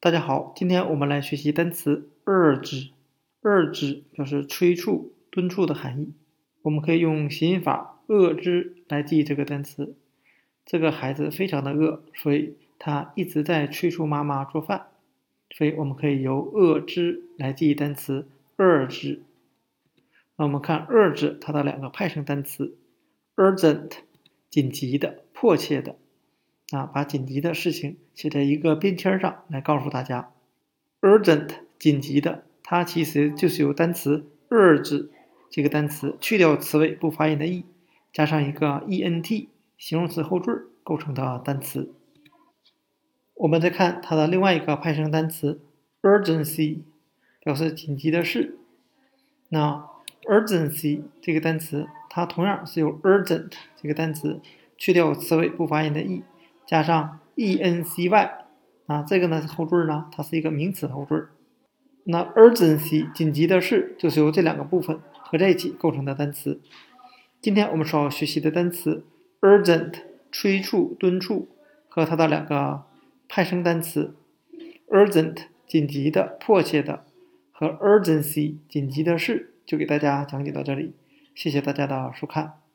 大家好，今天我们来学习单词 urge。urge 表示催促、敦促的含义。我们可以用谐音法饿之来记忆这个单词。这个孩子非常的饿，所以他一直在催促妈妈做饭。所以我们可以由饿之来记忆单词 urge。那我们看 urge 它的两个派生单词：urgent 紧急的、迫切的。啊，把紧急的事情写在一个便签上来告诉大家。urgent 紧急的，它其实就是由单词 urge 这个单词去掉词尾不发音的 e，加上一个 ent 形容词后缀构成的单词。我们再看它的另外一个派生单词 urgency，表示紧急的事。那 urgency 这个单词，它同样是由 urgent 这个单词去掉词尾不发音的 e。加上 e n c y 啊，这个呢后缀呢，它是一个名词后缀。那 urgency 紧急的事就是由这两个部分合在一起构成的单词。今天我们所要学习的单词 urgent 催促、敦促和它的两个派生单词 urgent 紧急的、迫切的和 urgency 紧急的事，就给大家讲解到这里。谢谢大家的收看。